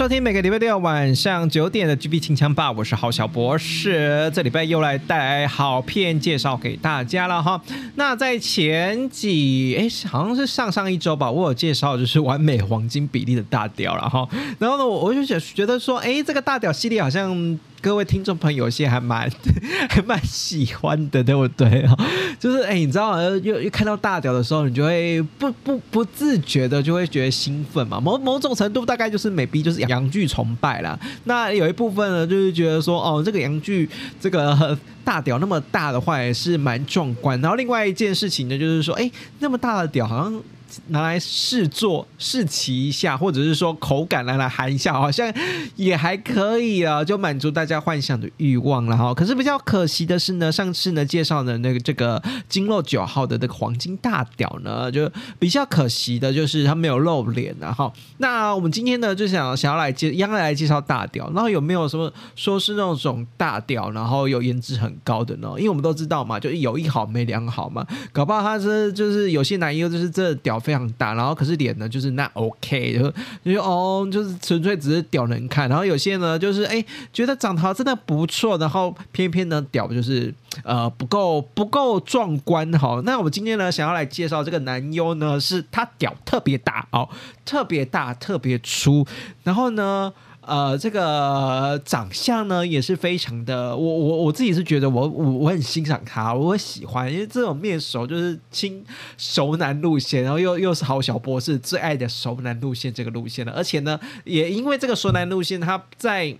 收听每个礼拜六晚上九点的 GB 清枪吧，我是郝小博士。这礼拜又来带来好片介绍给大家了哈。那在前几哎，好像是上上一周吧，我有介绍就是完美黄金比例的大屌了哈。然后呢，我我就觉觉得说，哎，这个大屌系列好像。各位听众朋友，有些还蛮 还蛮喜欢的，对不对啊？就是哎，你知道，又又看到大屌的时候，你就会不不不自觉的就会觉得兴奋嘛。某某种程度，大概就是美逼就是洋剧崇拜啦。那有一部分呢，就是觉得说，哦，这个洋剧这个大屌那么大的话，也是蛮壮观。然后另外一件事情呢，就是说，哎，那么大的屌好像。拿来试做试骑一下，或者是说口感来来含一下，好像也还可以啊，就满足大家幻想的欲望了哈。可是比较可惜的是呢，上次呢介绍的那个这个金肉九号的那个黄金大屌呢，就比较可惜的就是它没有露脸了哈。那我们今天呢就想想要来介，一样来介绍大屌，然后有没有什么说是那种大屌，然后有颜值很高的呢？因为我们都知道嘛，就有一好没两好嘛，搞不好他是就是有些男优就是这屌。非常大，然后可是脸呢，就是那 OK，就就哦，就是纯粹只是屌人看。然后有些呢，就是哎，觉得长得真的不错，然后偏偏呢，屌就是呃不够不够壮观哈。那我们今天呢，想要来介绍这个男优呢，是他屌特别大哦，特别大，特别粗，然后呢。呃，这个长相呢也是非常的，我我我自己是觉得我我我很欣赏他，我喜欢，因为这种面熟就是亲熟男路线，然后又又是好小博士最爱的熟男路线这个路线了，而且呢，也因为这个熟男路线，他在。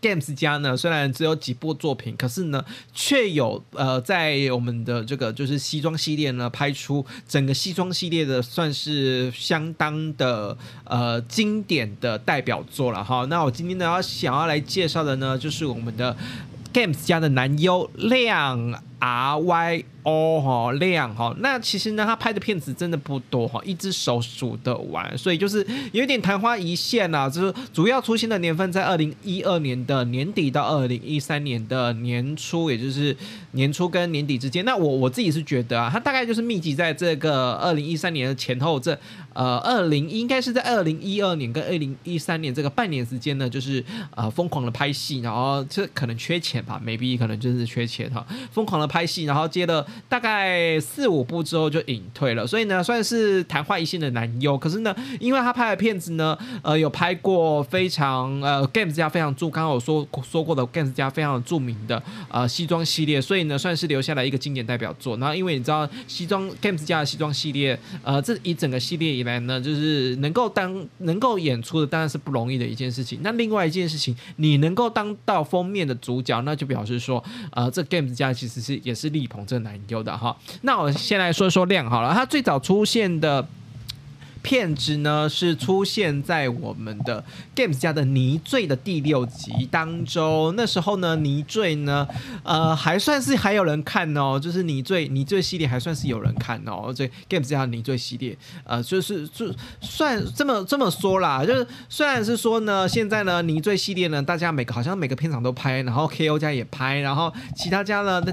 Games 家呢，虽然只有几部作品，可是呢，却有呃，在我们的这个就是西装系列呢，拍出整个西装系列的算是相当的呃经典的代表作了哈。那我今天呢要想要来介绍的呢，就是我们的 Games 家的男优亮 R Y。哦哈亮哈，那其实呢，他拍的片子真的不多哈，一只手数得完，所以就是有点昙花一现呐。就是主要出现的年份在二零一二年的年底到二零一三年的年初，也就是年初跟年底之间。那我我自己是觉得啊，他大概就是密集在这个二零一三年的前后，这呃二零应该是在二零一二年跟二零一三年这个半年时间呢，就是呃疯狂的拍戏，然后这可能缺钱吧，maybe 可能就是缺钱哈，疯狂的拍戏，然后接了。大概四五部之后就隐退了，所以呢算是昙花一现的男优。可是呢，因为他拍的片子呢，呃，有拍过非常呃 Games 家非常著，刚刚我说说过的 Games 家非常著名的呃西装系列，所以呢算是留下来一个经典代表作。然后因为你知道西装 Games 家的西装系列，呃，这一整个系列以来呢，就是能够当能够演出的当然是不容易的一件事情。那另外一件事情，你能够当到封面的主角，那就表示说，呃，这 Games 家其实是也是力捧这个有的哈，那我先来说说量好了，它最早出现的。片子呢是出现在我们的 Games 家的泥醉的第六集当中。那时候呢，泥醉呢，呃，还算是还有人看哦，就是泥醉泥醉系列还算是有人看哦。这 Games 家的泥醉系列，呃，就是就算这么这么说啦，就是虽然是说呢，现在呢泥醉系列呢，大家每个好像每个片场都拍，然后 KO 家也拍，然后其他家呢，那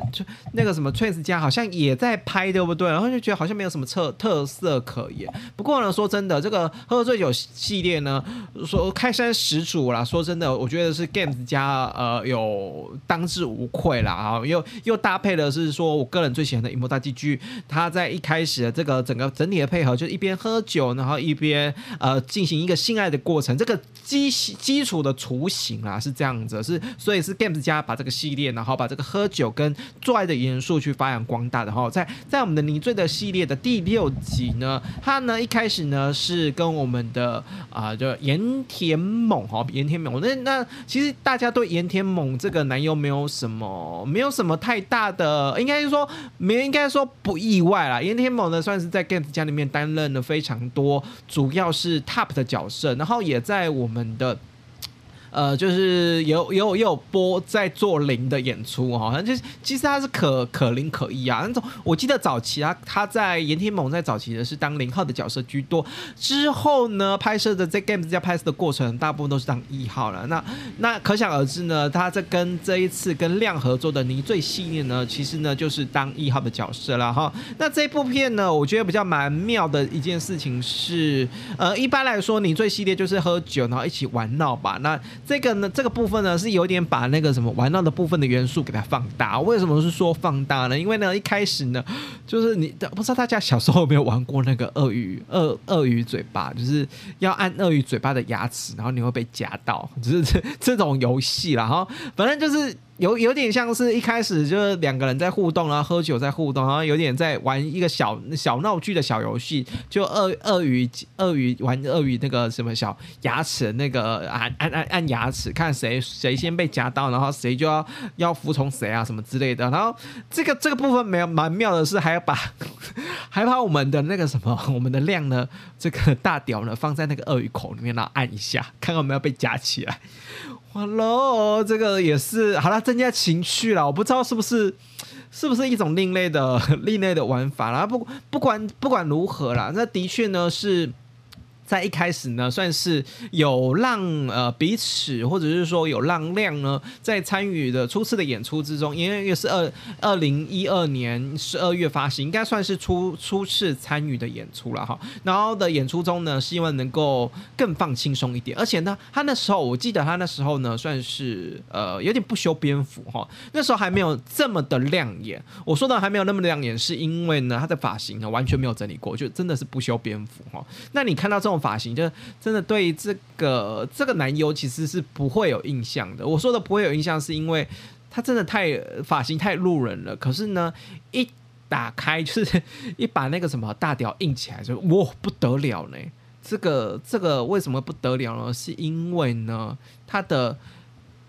那个什么 Trace 家好像也在拍，对不对？然后就觉得好像没有什么特特色可言。不过呢，说真的，这个喝醉酒系列呢，说开山始祖啦。说真的，我觉得是 Games 家呃有当之无愧啦啊，又又搭配的是说我个人最喜欢的《银幕大剧剧》，他在一开始的这个整个整体的配合，就是一边喝酒，然后一边呃进行一个性爱的过程，这个基基础的雏形啊是这样子，是所以是 Games 家把这个系列，然后把这个喝酒跟做爱的元素去发扬光大的哈，在在我们的泥醉的系列的第六集呢，他呢一开始呢。呢是跟我们的啊，就盐田猛哈，盐田猛。那那其实大家对盐田猛这个男优没有什么，没有什么太大的，应该说没，应该说不意外啦。盐田猛呢，算是在 Games 家里面担任了非常多，主要是 Top 的角色，然后也在我们的。呃，就是有有有播在做零的演出哈，就是其实他是可可零可一啊。那种我记得早期他他在盐田猛在早期的是当零号的角色居多，之后呢拍摄的在 games 在拍摄的过程，大部分都是当一号了。那那可想而知呢，他在跟这一次跟亮合作的泥醉系列呢，其实呢就是当一号的角色了哈。那这部片呢，我觉得比较蛮妙的一件事情是，呃，一般来说泥醉系列就是喝酒然后一起玩闹吧，那。这个呢，这个部分呢是有点把那个什么玩闹的部分的元素给它放大。为什么是说放大呢？因为呢，一开始呢，就是你不知道大家小时候有没有玩过那个鳄鱼鳄鳄鱼嘴巴，就是要按鳄鱼嘴巴的牙齿，然后你会被夹到，就是这 这种游戏啦。哈，反正就是。有有点像是一开始就是两个人在互动，然后喝酒在互动，然后有点在玩一个小小闹剧的小游戏，就鳄鳄鱼鳄鱼玩鳄鱼那个什么小牙齿那个按按按按牙齿，看谁谁先被夹到，然后谁就要要服从谁啊什么之类的。然后这个这个部分没有蛮妙的是，还要把还把我们的那个什么我们的量呢，这个大屌呢放在那个鳄鱼口里面，然后按一下，看看有没有被夹起来。Hello，这个也是好了，增加情趣了。我不知道是不是是不是一种另类的 另类的玩法啦。不不管不管如何啦，那的确呢是。在一开始呢，算是有让呃彼此，或者是说有让亮呢，在参与的初次的演出之中，因为也是二二零一二年十二月发行，应该算是初初次参与的演出了哈。然后的演出中呢，希望能够更放轻松一点，而且呢，他那时候我记得他那时候呢，算是呃有点不修边幅哈，那时候还没有这么的亮眼。我说的还没有那么亮眼，是因为呢，他的发型呢完全没有整理过，就真的是不修边幅哈。那你看到这种。发型就真的对这个这个男优其实是不会有印象的。我说的不会有印象，是因为他真的太发型太路人了。可是呢，一打开就是一把那个什么大屌硬起来，就哇不得了呢！这个这个为什么不得了呢？是因为呢，他的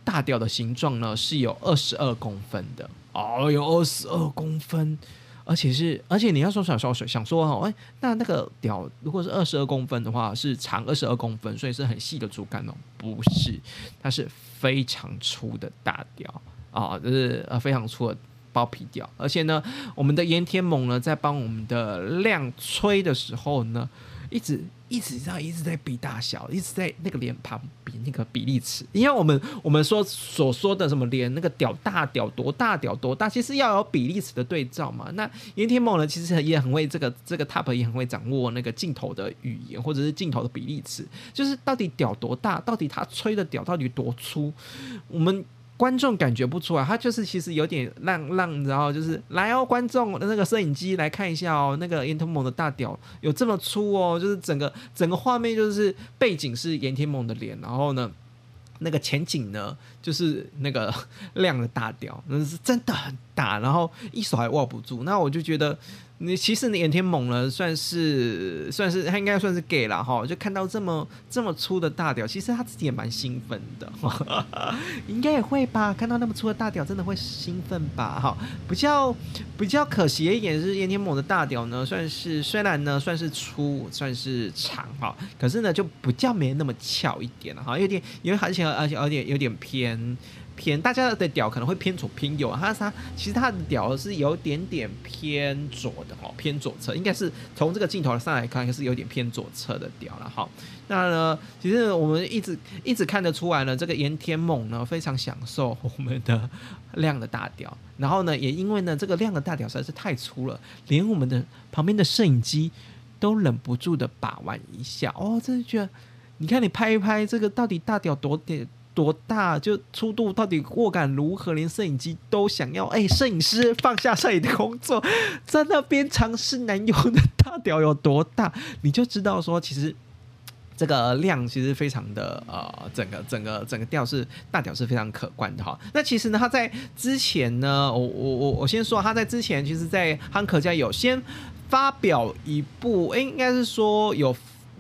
大屌的形状呢是有二十二公分的哦，有二十二公分。而且是，而且你要说想说想说哦，哎，那那个屌如果是二十二公分的话，是长二十二公分，所以是很细的竹竿哦，不是，它是非常粗的大屌啊，就是呃非常粗的包皮屌。而且呢，我们的盐天猛呢，在帮我们的量吹的时候呢，一直。一直在一直在比大小，一直在那个脸庞比那个比例尺，因为我们我们说所说的什么脸那个屌大屌多大屌多大，其实要有比例尺的对照嘛。那岩田猛呢，其实也很会这个这个 top 也很会掌握那个镜头的语言或者是镜头的比例尺，就是到底屌多大，到底他吹的屌到底多粗，我们。观众感觉不出来，他就是其实有点让让，然后就是来哦，观众那个摄影机来看一下哦，那个岩田猛的大屌有这么粗哦，就是整个整个画面就是背景是岩田猛的脸，然后呢，那个前景呢就是那个 亮的大屌，那是真的很大，然后一手还握不住，那我就觉得。你其实你眼天猛了，算是算是他应该算是 gay 了哈，就看到这么这么粗的大屌，其实他自己也蛮兴奋的，应该也会吧？看到那么粗的大屌，真的会兴奋吧？哈，比较比较可惜一点是，眼天猛的大屌呢，算是虽然呢算是粗，算是长哈，可是呢就比较没那么翘一点了哈，有点因为而且而且而且有点偏。偏大家的屌可能会偏左偏右，它它其实它的屌是有点点偏左的哦，偏左侧，应该是从这个镜头上来看，应该是有点偏左侧的屌了哈。那呢，其实我们一直一直看得出来呢，这个岩田猛呢非常享受我们的亮的大屌，然后呢，也因为呢这个亮的大屌实在是太粗了，连我们的旁边的摄影机都忍不住的把玩一下哦，真的觉得，你看你拍一拍这个到底大屌多点。多大就粗度到底握感如何？连摄影机都想要哎，摄影师放下摄影的工作，在那边尝试男友的大屌有多大，你就知道说其实这个量其实非常的呃，整个整个整个调是大屌是非常可观的哈。那其实呢，他在之前呢，我我我我先说他在之前，其实，在汉克家有先发表一部，哎，应该是说有。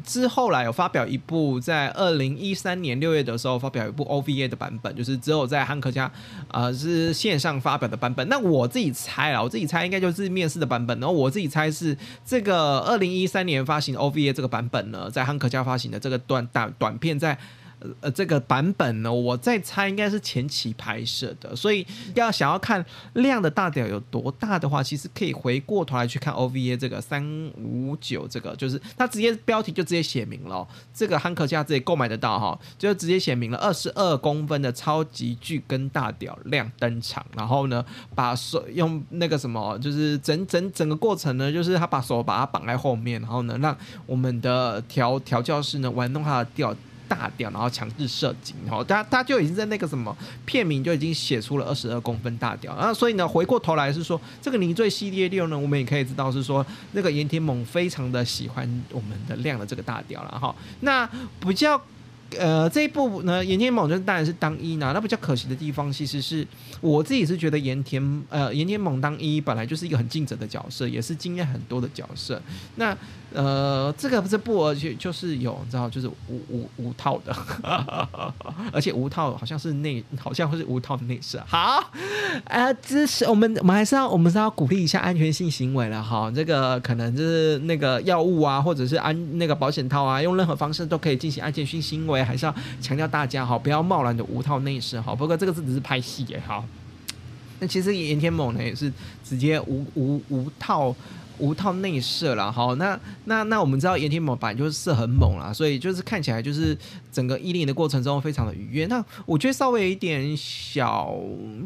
之后来有发表一部，在二零一三年六月的时候发表一部 OVA 的版本，就是只有在汉克家呃是线上发表的版本。那我自己猜啊，我自己猜应该就是面试的版本。然后我自己猜是这个二零一三年发行 OVA 这个版本呢，在汉克家发行的这个短短短片在。呃，这个版本呢，我在猜应该是前期拍摄的，所以要想要看量的大屌有多大的话，其实可以回过头来去看 OVA 这个三五九这个，就是它直接标题就直接写明了，这个汉克家自己购买得到哈，就直接写明了二十二公分的超级巨根大屌量登场，然后呢，把手用那个什么，就是整整整个过程呢，就是他把手把它绑在后面，然后呢，让我们的调调教师呢玩弄他的吊。大屌，然后强制射精，然后他他就已经在那个什么片名就已经写出了二十二公分大屌，然后所以呢，回过头来是说这个凝醉系列六呢，我们也可以知道是说那个盐田猛非常的喜欢我们的亮的这个大屌了哈，那不叫。呃，这一部呢，岩田猛就当然是当一呢。那比较可惜的地方，其实是我自己是觉得岩田呃岩田猛当一本来就是一个很尽责的角色，也是经验很多的角色。那呃，这个这部而且就是有你知道，就是无无无套的，而且无套好像是内，好像会是无套的内饰。好，呃，这是我们我们还是要我们是要鼓励一下安全性行为了哈。这个可能就是那个药物啊，或者是安那个保险套啊，用任何方式都可以进行安全性行为。还是要强调大家哈，不要贸然的无套内射哈。不过这个是只是拍戏也好。那其实岩田猛呢也是直接无无无套无套内射了哈。那那那我们知道岩田猛本来就是射很猛啦，所以就是看起来就是整个伊林的过程中非常的愉悦。那我觉得稍微有一点小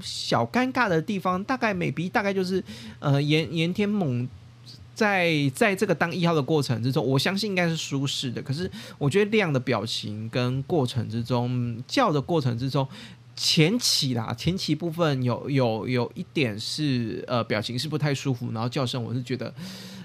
小尴尬的地方，大概美 b 大概就是呃岩岩田猛。在在这个当一号的过程之中，我相信应该是舒适的。可是我觉得亮的表情跟过程之中叫的过程之中，前期啦，前期部分有有有一点是呃表情是不太舒服，然后叫声我是觉得。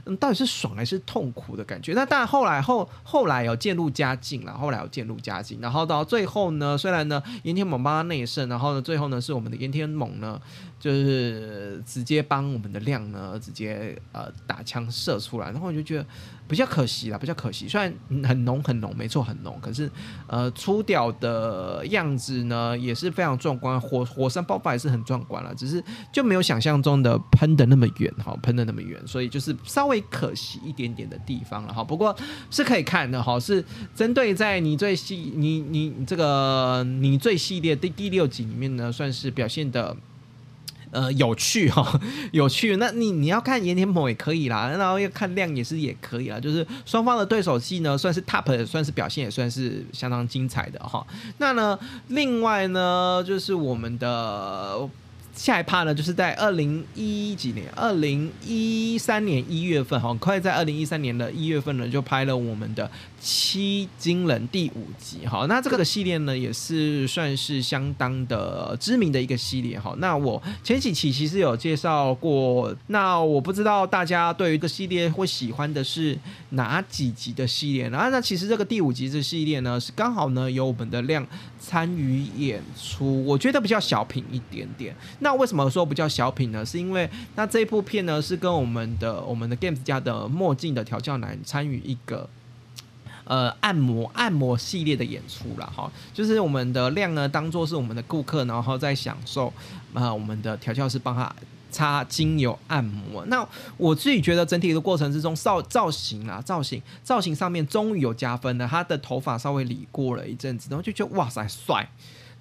嗯，到底是爽还是痛苦的感觉？那当然，后来后后来有渐入佳境了，后来有渐入佳境，然后到最后呢，虽然呢岩田猛帮他内胜，然后呢最后呢是我们的岩田猛呢，就是直接帮我们的亮呢直接呃打枪射出来，然后我就觉得。比较可惜啦，比较可惜。虽然很浓很浓，没错很浓，可是呃，出屌的样子呢也是非常壮观，火火山爆发也是很壮观了，只是就没有想象中的喷的那么远哈，喷的那么远，所以就是稍微可惜一点点的地方了哈。不过是可以看的哈，是针对在你最系你你这个你最系列第第六集里面呢，算是表现的。呃，有趣哈，有趣。那你你要看岩田某也可以啦，然后要看亮也是也可以啦。就是双方的对手戏呢，算是 top，算是表现也算是相当精彩的哈。那呢，另外呢，就是我们的。下一趴呢，就是在二零一几年，二零一三年一月份，很快在二零一三年的一月份呢，就拍了我们的《七金人》第五集。哈，那这个系列呢，也是算是相当的知名的一个系列。哈，那我前几期其实有介绍过，那我不知道大家对于这个系列会喜欢的是哪几集的系列。然后，那其实这个第五集这系列呢，是刚好呢有我们的亮参与演出，我觉得比较小品一点点。那为什么说不叫小品呢？是因为那这部片呢是跟我们的我们的 Games 家的墨镜的调教男参与一个呃按摩按摩系列的演出了哈，就是我们的量呢当做是我们的顾客，然后在享受啊我们的调教师帮他擦精油按摩。那我自己觉得整体的过程之中造造型啊造型造型上面终于有加分了，他的头发稍微理过了一阵子，然后就觉得哇塞帅。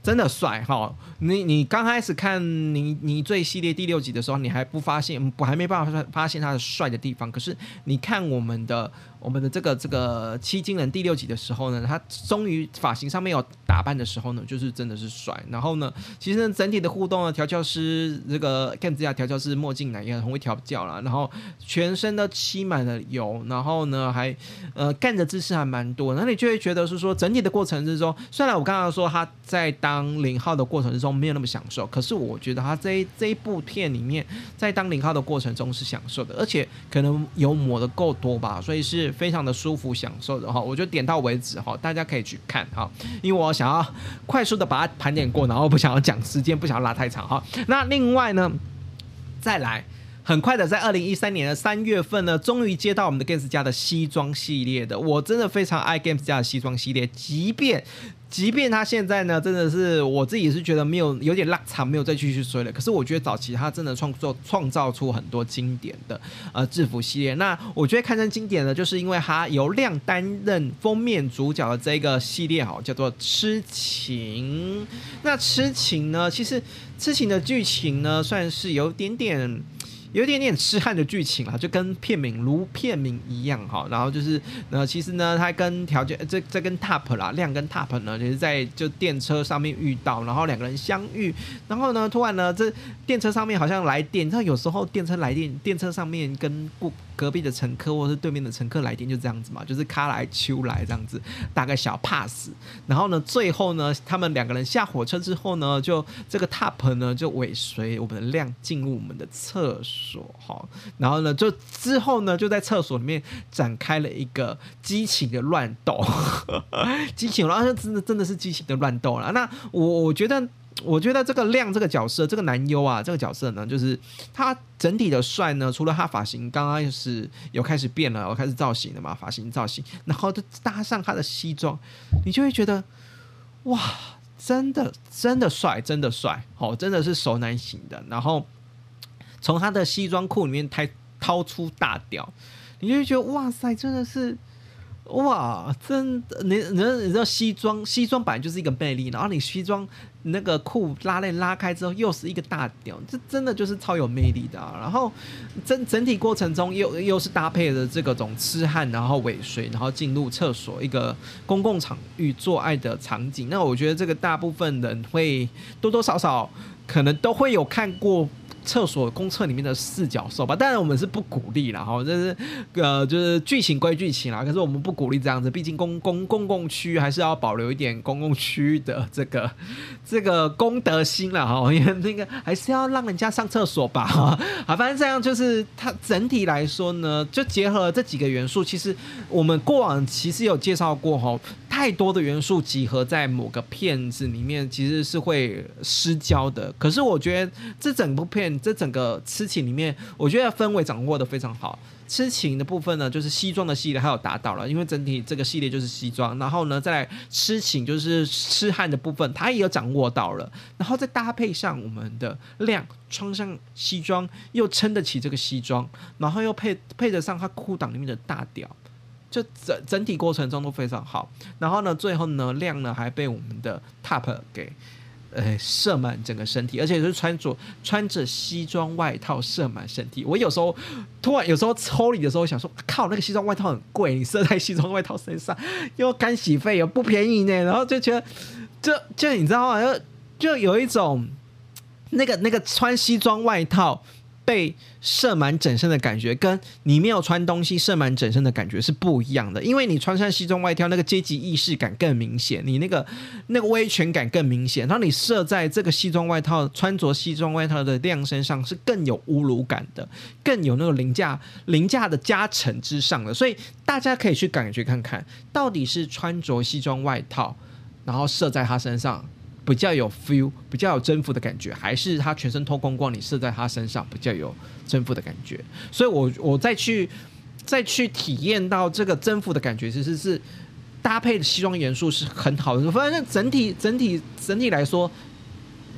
真的帅哈！你你刚开始看你你最系列第六集的时候，你还不发现，我还没办法发现他的帅的地方。可是你看我们的。我们的这个这个七金人第六集的时候呢，他终于发型上面有打扮的时候呢，就是真的是帅。然后呢，其实整体的互动呢，调教师这个 Ken 之家调教师墨镜男也很会调教啦。然后全身都漆满了油，然后呢还呃干的姿势还蛮多。那你就会觉得是说整体的过程之中，虽然我刚刚说他在当零号的过程之中没有那么享受，可是我觉得他这这一部片里面在当零号的过程中是享受的，而且可能油抹的够多吧，所以是。非常的舒服享受的哈，我就点到为止哈，大家可以去看哈，因为我想要快速的把它盘点过，然后不想要讲时间，不想要拉太长哈。那另外呢，再来很快的在二零一三年的三月份呢，终于接到我们的 Games 家的西装系列的。我真的非常爱 Games 家的西装系列，即便。即便他现在呢，真的是我自己是觉得没有有点拉长，没有再继续追了。可是我觉得早期他真的创作创造出很多经典的呃制服系列。那我觉得堪称经典的，就是因为他由亮担任封面主角的这个系列，哈，叫做《痴情》。那《痴情》呢，其实《痴情》的剧情呢，算是有点点。有一点点痴汉的剧情啦，就跟片名如片名一样哈。然后就是，呃，其实呢，他跟条件这这跟 Top 啦，亮跟 Top 呢，就是在就电车上面遇到，然后两个人相遇，然后呢，突然呢，这电车上面好像来电，你知道有时候电车来电，电车上面跟不。隔壁的乘客或是对面的乘客来电就这样子嘛，就是卡来秋来这样子打个小 pass，然后呢，最后呢，他们两个人下火车之后呢，就这个 top 呢就尾随我们的亮进入我们的厕所说哈，然后呢，就之后呢就在厕所里面展开了一个激情的乱斗，激情然后真的真的是激情的乱斗了。那我我觉得。我觉得这个亮这个角色，这个男优啊，这个角色呢，就是他整体的帅呢，除了他发型刚刚是有开始变了，有开始造型了嘛，发型造型，然后就搭上他的西装，你就会觉得哇，真的真的帅，真的帅，哦，真的是熟男型的。然后从他的西装裤里面掏掏出大屌，你就会觉得哇塞，真的是。哇，真的，你你你知道西装西装本来就是一个魅力，然后你西装那个裤拉链拉开之后又是一个大屌，这真的就是超有魅力的。然后整整体过程中又又是搭配的这个种痴汉，然后尾随，然后进入厕所一个公共场域做爱的场景。那我觉得这个大部分人会多多少少可能都会有看过。厕所公厕里面的四角兽吧，当然我们是不鼓励了哈，这是呃就是剧情归剧情啦，可是我们不鼓励这样子，毕竟公公公共区还是要保留一点公共区域的这个这个公德心了哈，因为那个还是要让人家上厕所吧哈，好，反正这样就是它整体来说呢，就结合这几个元素，其实我们过往其实有介绍过哈。太多的元素集合在某个片子里面，其实是会失焦的。可是我觉得这整部片，这整个痴情里面，我觉得氛围掌握的非常好。痴情的部分呢，就是西装的系列还有达到了，因为整体这个系列就是西装。然后呢，再来痴情就是痴汉的部分，他也有掌握到了。然后再搭配上我们的亮穿上西装，又撑得起这个西装，然后又配配得上他裤裆里面的大屌。就整整体过程中都非常好，然后呢，最后呢，亮呢还被我们的 top 给呃射满整个身体，而且是穿着穿着西装外套射满身体。我有时候突然有时候抽离的时候想说，靠，那个西装外套很贵，你射在西装外套身上又干洗费又不便宜呢，然后就觉得就就你知道吗？就就有一种那个那个穿西装外套。被射满整身的感觉，跟你没有穿东西射满整身的感觉是不一样的。因为你穿上西装外套，那个阶级意识感更明显，你那个那个威权感更明显。然后你射在这个西装外套穿着西装外套的亮身上，是更有侮辱感的，更有那个凌驾凌驾的加成之上的。所以大家可以去感觉看看，到底是穿着西装外套，然后射在他身上。比较有 feel，比较有征服的感觉，还是他全身脱光光，你射在他身上比较有征服的感觉。所以，我我再去再去体验到这个征服的感觉，其实是搭配的西装元素是很好的。反正整体整体整体来说，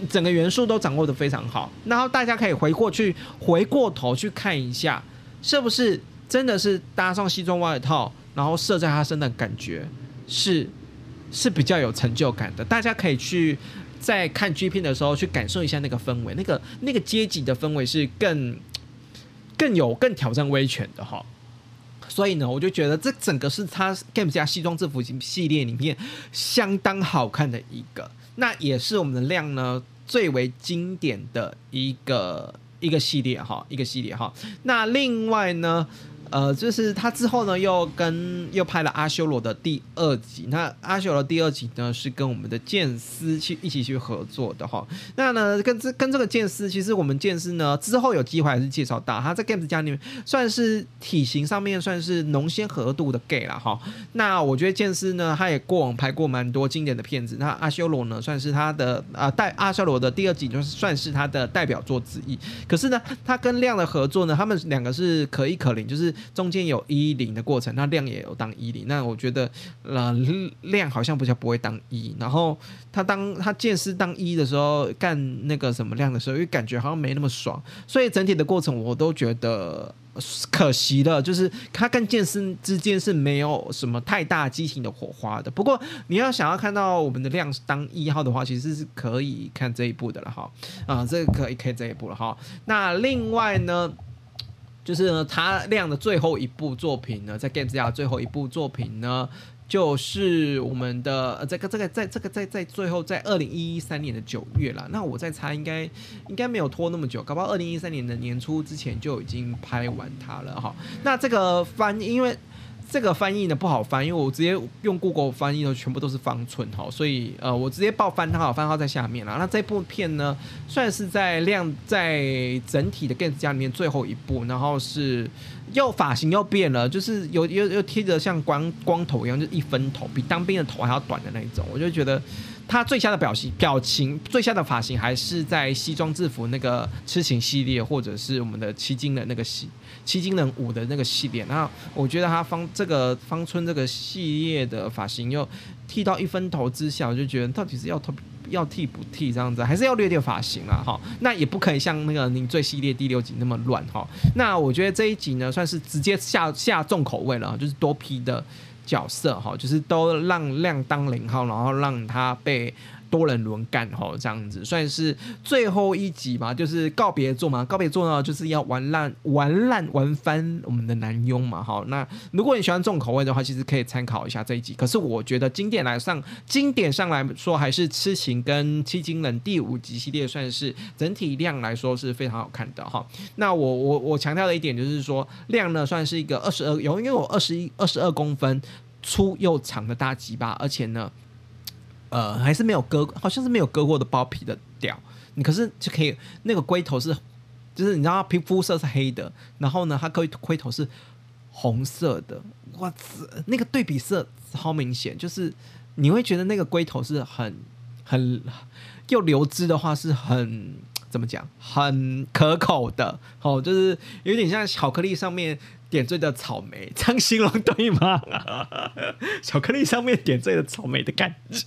整个元素都掌握的非常好。然后大家可以回过去回过头去看一下，是不是真的是搭上西装外套，然后射在他身的感觉是。是比较有成就感的，大家可以去在看 G 片的时候去感受一下那个氛围，那个那个阶级的氛围是更更有更挑战威权的哈。所以呢，我就觉得这整个是他 Game 加西装制服系列里面相当好看的一个，那也是我们的量呢最为经典的一个一个系列哈，一个系列哈。那另外呢？呃，就是他之后呢，又跟又拍了阿修罗的第二集。那阿修罗第二集呢，是跟我们的剑师去一起去合作的哈。那呢，跟这跟这个剑师，其实我们剑师呢之后有机会还是介绍到，他在 Games 家里面算是体型上面算是浓鲜合度的 gay 了哈。那我觉得剑师呢，他也过往拍过蛮多经典的片子。那阿修罗呢，算是他的啊代阿修罗的第二集，就是算是他的代表作之一。可是呢，他跟亮的合作呢，他们两个是可一可零，就是。中间有一零的过程，那亮也有当一零，那我觉得呃亮好像比较不会当一，然后他当他剑师当一的时候干那个什么亮的时候，又感觉好像没那么爽，所以整体的过程我都觉得可惜了，就是他跟剑师之间是没有什么太大激情的火花的。不过你要想要看到我们的亮当一号的话，其实是可以看这一部的了哈，啊这个可以可以这一部了哈。那另外呢？就是呢，他亮的最后一部作品呢，在 Games 家最后一部作品呢，就是我们的呃这个这个在这个在在最后在二零一三年的九月了。那我在猜，应该应该没有拖那么久，搞不好二零一三年的年初之前就已经拍完它了哈。那这个翻，因为。这个翻译呢不好翻，因为我直接用 Google 翻译的全部都是方寸哈，所以呃我直接报番号，番号在下面了。那这部片呢，算是在亮在整体的 g a n s 家里面最后一部，然后是又发型又变了，就是有又又贴着像光光头一样，就一分头，比当兵的头还要短的那一种，我就觉得。他最佳的表情表情，最佳的发型还是在西装制服那个痴情系列，或者是我们的七金的那个系七金人五的那个系列。那我觉得他方这个方春这个系列的发型又剃到一分头之下，我就觉得到底是要剃要剃不剃这样子，还是要略掉发型啊？哈，那也不可以像那个您最系列第六集那么乱哈。那我觉得这一集呢，算是直接下下重口味了，就是多批的。角色哈，就是都让亮当零号，然后让他被。多人轮干吼，这样子算是最后一集嘛，就是告别作嘛。告别作呢，就是要玩烂、玩烂、玩翻我们的男佣嘛。好，那如果你喜欢重口味的话，其实可以参考一下这一集。可是我觉得经典来上，经典上来说，还是痴情跟七金人第五集系列算是整体量来说是非常好看的哈。那我我我强调的一点就是说，量呢算是一个二十二，有因为我二十一二十二公分粗又长的大鸡巴，而且呢。呃，还是没有割，好像是没有割过的包皮的屌，你可是就可以那个龟头是，就是你知道皮肤色是黑的，然后呢，它龟龟头是红色的，哇塞，那个对比色超明显，就是你会觉得那个龟头是很很又流汁的话是很怎么讲，很可口的，哦，就是有点像巧克力上面。点缀的草莓，这样形容对吗？巧克力上面点缀的草莓的感觉，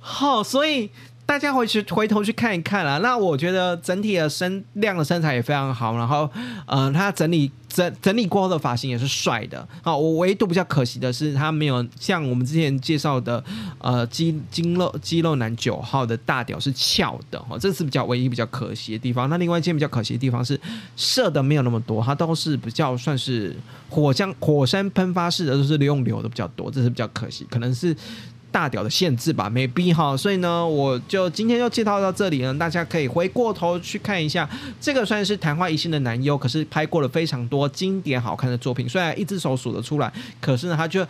好，所以。大家回去回头去看一看啦。那我觉得整体的身量的身材也非常好，然后，呃，他整理整整理过后的发型也是帅的。好，我唯独比较可惜的是，他没有像我们之前介绍的，呃，肌肌肉肌肉男九号的大屌是翘的，哈，这是比较唯一比较可惜的地方。那另外一件比较可惜的地方是射的没有那么多，它都是比较算是火将火山喷发式的，都是用流的比较多，这是比较可惜，可能是。大屌的限制吧，没必哈，所以呢，我就今天就介绍到这里呢，大家可以回过头去看一下，这个算是昙花一现的男优，可是拍过了非常多经典好看的作品，虽然一只手数得出来，可是呢，他就。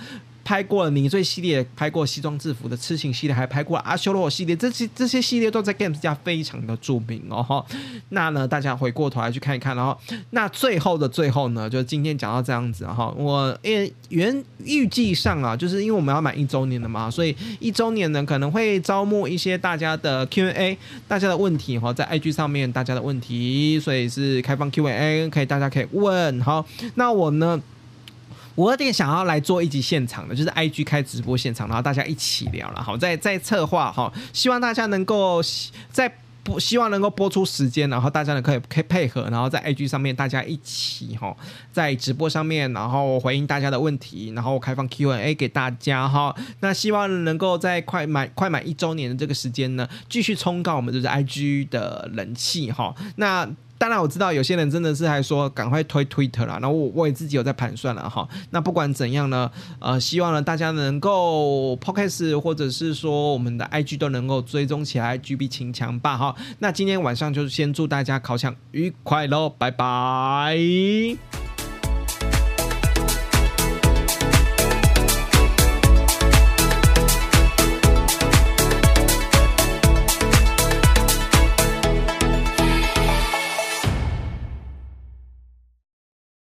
拍过了迷醉系列，拍过西装制服的痴情系列，还拍过阿修罗系列，这些这些系列都在 Games 家非常的著名哦。那呢，大家回过头来去看一看，然后那最后的最后呢，就今天讲到这样子哈。我因原预计上啊，就是因为我们要满一周年的嘛，所以一周年呢可能会招募一些大家的 Q&A，大家的问题哈，在 IG 上面大家的问题，所以是开放 Q&A，可以大家可以问。好，那我呢？我有点想要来做一集现场的，就是 I G 开直播现场，然后大家一起聊了，好，再再策划哈，希望大家能够在播，希望能够播出时间，然后大家呢可以可以配合，然后在 I G 上面大家一起哈，在直播上面，然后回应大家的问题，然后开放 Q A 给大家哈。那希望能够在快满快满一周年的这个时间呢，继续冲高我们就是 I G 的人气哈。那当然我知道有些人真的是还说赶快推 Twitter 啦，然后我我也自己有在盘算了哈。那不管怎样呢，呃，希望呢大家能够 Podcast 或者是说我们的 IG 都能够追踪起来，GB 秦强吧哈。那今天晚上就先祝大家考场愉快喽，拜拜。